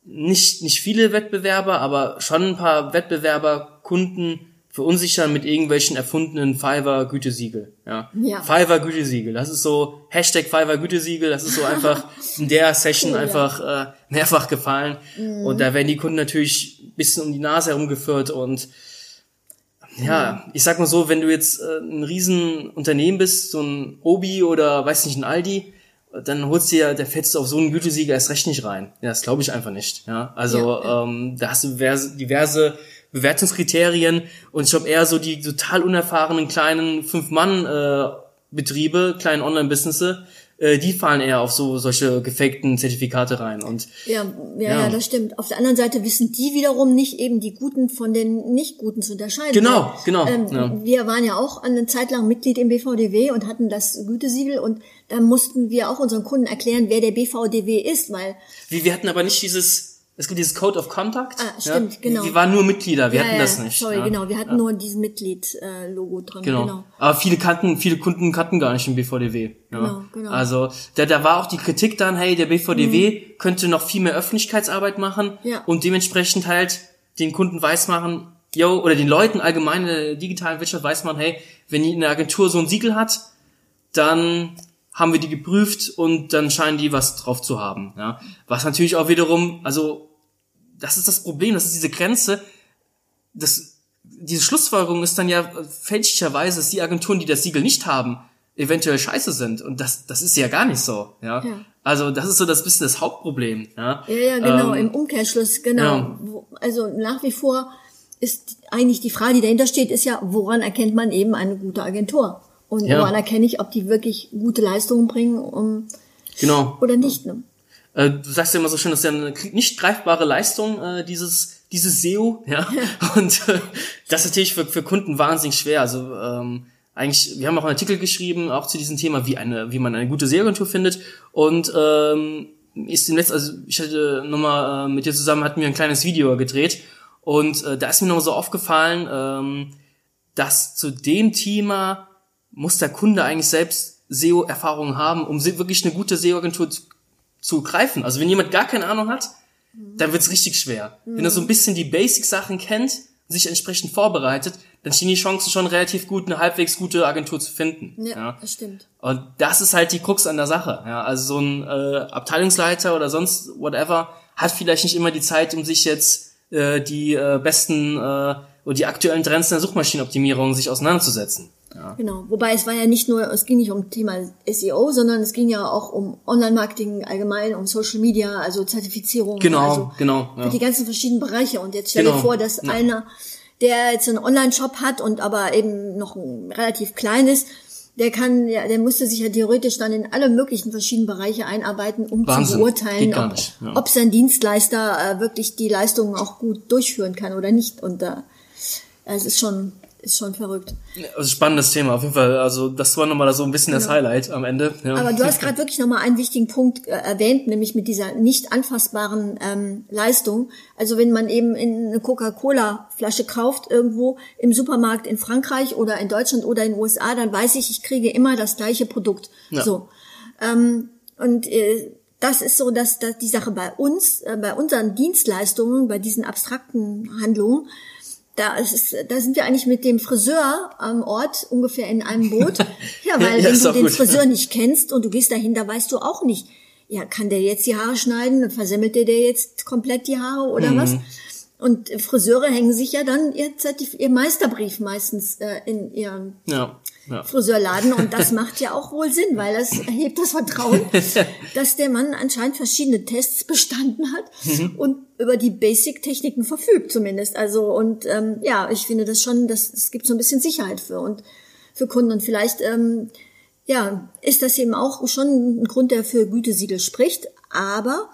nicht nicht viele Wettbewerber, aber schon ein paar Wettbewerber Kunden verunsichern mit irgendwelchen erfundenen Fiverr Gütesiegel. Ja. ja. Fiverr Gütesiegel. Das ist so Hashtag Fiverr Gütesiegel. Das ist so einfach [laughs] in der Session cool, einfach ja. äh, mehrfach gefallen. Mhm. Und da werden die Kunden natürlich ein bisschen um die Nase herumgeführt und ja, ich sag mal so, wenn du jetzt äh, ein riesen Unternehmen bist, so ein Obi oder weiß nicht, ein Aldi, dann holst du ja, der fetzt auf so einen Gütesieger erst recht nicht rein. Ja, das glaube ich einfach nicht. Ja, also ja, ja. Ähm, da hast du diverse, diverse Bewertungskriterien und ich glaube eher so die total unerfahrenen kleinen Fünf-Mann-Betriebe, äh, kleinen Online-Businesse, äh, die fallen eher auf so solche gefakten Zertifikate rein. Und ja, ja, ja, ja, das stimmt. Auf der anderen Seite wissen die wiederum nicht eben die Guten von den nicht Guten zu unterscheiden. Genau, genau. Ähm, ja. Wir waren ja auch eine Zeit lang Mitglied im BVDW und hatten das Gütesiegel und da mussten wir auch unseren Kunden erklären, wer der BVDW ist, weil wir, wir hatten aber nicht dieses es gibt dieses Code of Contact. Ah, stimmt, ja? genau. Wir waren nur Mitglieder, wir ja, hatten ja, das nicht. Sorry, ja. genau, wir hatten nur diesen Mitglied-Logo drin. Genau. genau. Aber viele kannten, viele Kunden kannten gar nicht den BVDW. Genau, genau. Also da, da war auch die Kritik dann, hey, der BVDW mhm. könnte noch viel mehr Öffentlichkeitsarbeit machen ja. und dementsprechend halt den Kunden weismachen, yo, oder den Leuten allgemein in der digitalen Wirtschaft weiß man, hey, wenn eine Agentur so ein Siegel hat, dann haben wir die geprüft und dann scheinen die was drauf zu haben. Ja. Was natürlich auch wiederum, also das ist das Problem, das ist diese Grenze, das, diese Schlussfolgerung ist dann ja fälschlicherweise, dass die Agenturen, die das Siegel nicht haben, eventuell scheiße sind. Und das, das ist ja gar nicht so, ja. ja. Also, das ist so das bisschen das Hauptproblem, ja. Ja, ja, genau, ähm, im Umkehrschluss, genau. Ja. Also, nach wie vor ist eigentlich die Frage, die dahinter steht, ist ja, woran erkennt man eben eine gute Agentur? Und ja. woran erkenne ich, ob die wirklich gute Leistungen bringen, um, genau. oder nicht, ne? Äh, du sagst ja immer so schön, das ist ja eine nicht greifbare Leistung, äh, dieses, dieses SEO, ja. [laughs] Und äh, das ist natürlich für, für Kunden wahnsinnig schwer. Also ähm, eigentlich, wir haben auch einen Artikel geschrieben, auch zu diesem Thema, wie eine, wie man eine gute SEO-Agentur findet. Und ähm, ist im letzten, also ich hatte nochmal äh, mit dir zusammen, hatten wir ein kleines Video gedreht. Und äh, da ist mir nochmal so aufgefallen, ähm, dass zu dem Thema muss der Kunde eigentlich selbst SEO-Erfahrungen haben, um wirklich eine gute SEO-Agentur zu greifen. Also wenn jemand gar keine Ahnung hat, dann wird's richtig schwer. Mhm. Wenn er so ein bisschen die Basic-Sachen kennt, sich entsprechend vorbereitet, dann stehen die Chancen schon relativ gut, eine halbwegs gute Agentur zu finden. Ja, ja. das stimmt. Und das ist halt die Krux an der Sache. Ja, also so ein äh, Abteilungsleiter oder sonst whatever hat vielleicht nicht immer die Zeit, um sich jetzt äh, die äh, besten äh, oder die aktuellen Trends in der Suchmaschinenoptimierung sich auseinanderzusetzen. Ja. Genau. Wobei es war ja nicht nur, es ging nicht um Thema SEO, sondern es ging ja auch um Online-Marketing allgemein, um Social Media, also Zertifizierung. Genau, also genau. Ja. Die ganzen verschiedenen Bereiche. Und jetzt stell genau. dir vor, dass ja. einer, der jetzt einen Online-Shop hat und aber eben noch relativ kleines, der kann, ja, der musste sich ja theoretisch dann in alle möglichen verschiedenen Bereiche einarbeiten, um Wahnsinn. zu beurteilen, ob, ja. ob sein Dienstleister äh, wirklich die Leistungen auch gut durchführen kann oder nicht. Und äh, es ist schon ist schon verrückt. Also spannendes Thema, auf jeden Fall. Also das war nochmal so ein bisschen das Highlight am Ende. Ja. Aber du hast gerade wirklich nochmal einen wichtigen Punkt äh, erwähnt, nämlich mit dieser nicht anfassbaren ähm, Leistung. Also wenn man eben in eine Coca-Cola-Flasche kauft irgendwo im Supermarkt in Frankreich oder in Deutschland oder in den USA, dann weiß ich, ich kriege immer das gleiche Produkt. Ja. So. Ähm, und äh, das ist so, dass, dass die Sache bei uns, äh, bei unseren Dienstleistungen, bei diesen abstrakten Handlungen, da, ist, da sind wir eigentlich mit dem Friseur am Ort ungefähr in einem Boot. [laughs] Ja, weil ja, wenn du den gut. Friseur nicht kennst und du gehst dahin, da weißt du auch nicht, ja, kann der jetzt die Haare schneiden? Versemmelt der, der jetzt komplett die Haare oder Mhm. was? Und Friseure hängen sich ja dann ihr, Zertif ihr Meisterbrief meistens äh, in ihren Ja, ja. Friseurladen und das [laughs] macht ja auch wohl Sinn, weil das erhebt das Vertrauen, [laughs] dass der Mann anscheinend verschiedene Tests bestanden hat Mhm. und über die Basic-Techniken verfügt zumindest. Also und ähm, ja, ich finde das schon, das, es gibt so ein bisschen Sicherheit für und für Kunden und vielleicht ähm, ja ist das eben auch schon ein Grund, der für Gütesiegel spricht. Aber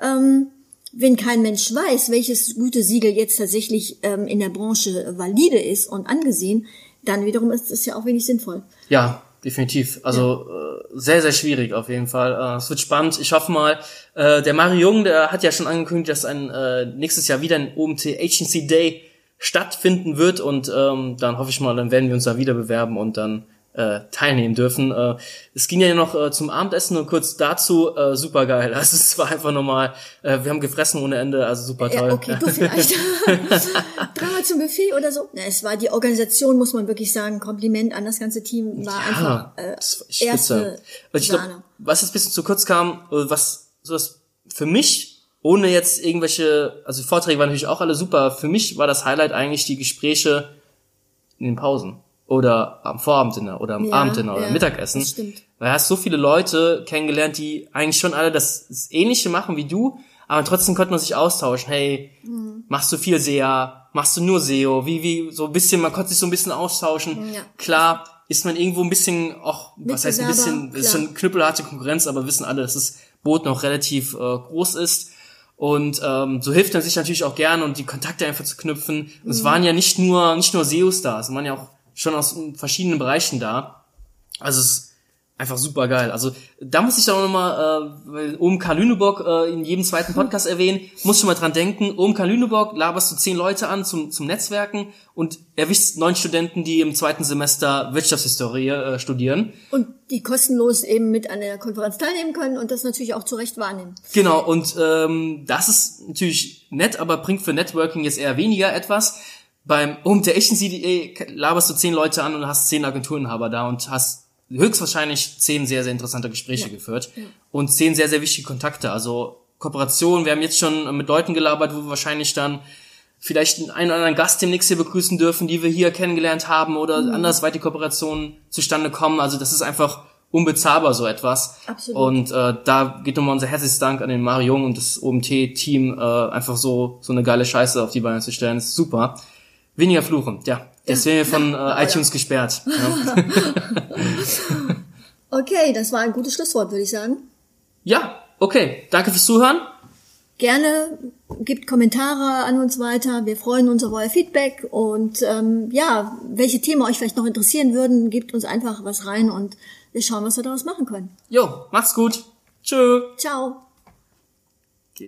ähm, wenn kein Mensch weiß, welches Gütesiegel jetzt tatsächlich ähm, in der Branche valide ist und angesehen, dann wiederum ist es ja auch wenig sinnvoll. Ja, definitiv. Also äh, sehr, sehr schwierig auf jeden Fall. Äh, es wird spannend. Ich hoffe mal, äh, der Mario Jung, der hat ja schon angekündigt, dass ein äh, nächstes Jahr wieder ein OMT Agency Day stattfinden wird und ähm, dann hoffe ich mal, dann werden wir uns da wieder bewerben und dann äh, teilnehmen dürfen. Äh, es ging ja noch äh, zum Abendessen und kurz dazu, äh, super geil. [laughs] Also es war einfach nochmal, äh, wir haben gefressen ohne Ende, also super toll. Ja, okay, du vielleicht. [laughs] Dreimal zum Buffet oder so. Na, es war die Organisation, muss man wirklich sagen. Kompliment an das ganze Team war einfach äh, das war erste Und ich Sahne. was jetzt ein bisschen zu kurz kam, äh, was so das für mich, ohne jetzt irgendwelche, also die Vorträge waren natürlich auch alle super, für mich war das Highlight eigentlich die Gespräche in den Pausen oder am Vorabendinner oder am Ja, Abenddinner oder ja, Mittagessen. das stimmt. Weil du hast so viele Leute kennengelernt, die eigentlich schon alle das, das Ähnliche machen wie du, aber trotzdem konnte man sich austauschen. Hey, Mhm. machst du viel SEA? Machst du nur SEO? Wie, wie, so ein bisschen, man konnte sich so ein bisschen austauschen. Ja. Klar, ist man irgendwo ein bisschen, auch, was heißt ein bisschen, das ist klar. schon knüppelharte Konkurrenz, aber wissen alle, dass das Boot noch relativ äh, groß ist. Und ähm, so hilft man sich natürlich auch gerne und die Kontakte einfach zu knüpfen. Und Mhm. es waren ja nicht nur nicht nur SEOs da, es waren ja auch schon aus verschiedenen Bereichen da. Also es ist einfach super geil. Also da muss ich doch nochmal, äh, weil OMK Lüneburg äh, in jedem zweiten Podcast [laughs] erwähnen, muss schon mal dran denken, OMK Lüneburg laberst du zehn Leute an zum, zum Netzwerken und erwischst neun Studenten, die im zweiten Semester Wirtschaftshistorie äh, studieren. Und die kostenlos eben mit an der Konferenz teilnehmen können und das natürlich auch zu Recht wahrnehmen. Genau, und ähm, das ist natürlich nett, aber bringt für Networking jetzt eher weniger etwas. Beim um der echten CDE laberst du zehn Leute an und hast zehn Agenturinhaber da und hast höchstwahrscheinlich zehn sehr, sehr interessante Gespräche geführt und zehn sehr, sehr wichtige Kontakte. Also Kooperation, wir haben jetzt schon mit Leuten gelabert, wo wir wahrscheinlich dann vielleicht einen oder anderen Gast demnächst hier begrüßen dürfen, die wir hier kennengelernt haben oder andersweit die Kooperationen zustande kommen. Also das ist einfach unbezahlbar so etwas. Absolut. Und äh, da geht nochmal unser herzliches Dank an den Mario Jung und das OMT-Team, äh, einfach so so eine geile Scheiße auf die Beine zu stellen. Das ist super. Weniger fluchen, ja. Jetzt werden wir von äh, iTunes gesperrt. Ja. [laughs] Okay, das war ein gutes Schlusswort, würde ich sagen. ja, okay. Danke fürs Zuhören. Gerne gibt Kommentare an uns weiter. Wir freuen uns auf euer Feedback und ähm, ja, welche Themen euch vielleicht noch interessieren würden, gebt uns einfach was rein und wir schauen, was wir daraus machen können. Jo, macht's gut. Tschö. Ciao.